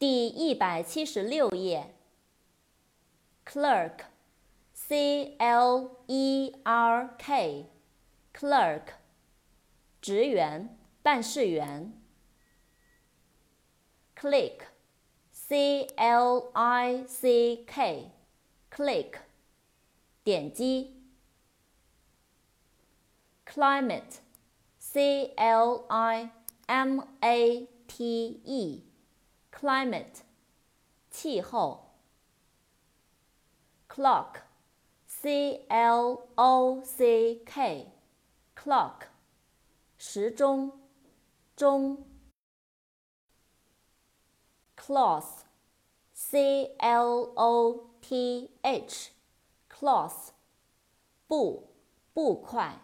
第一百七十六页。clerk，c l e r k，clerk，职员、办事员。click，c l i c k，click，点击。climate，c l i m a t e e，climate，气候。clock，c l o c k，clock，时钟，钟。cloth，c l o t h，cloth，布，布块。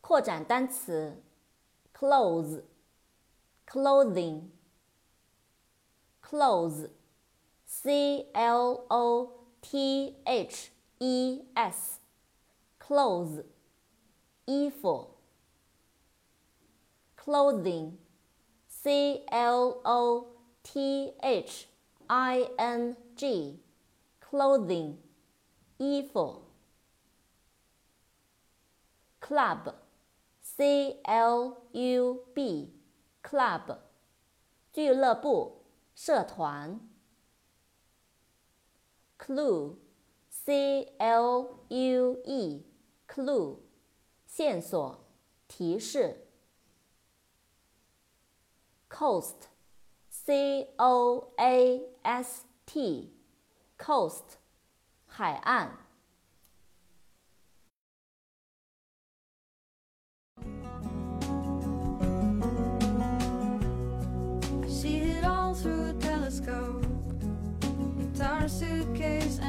扩展单词 ，clothes，clothing，clothes，c l o T H E S，clothes，衣服。clothing，C L O T H I N G，clothing，衣服。club，C L U B，club，俱乐部、 社团。clue, c l u e, clue, 线索、提示。coast, c o a s t, coast, 海岸。our suitcase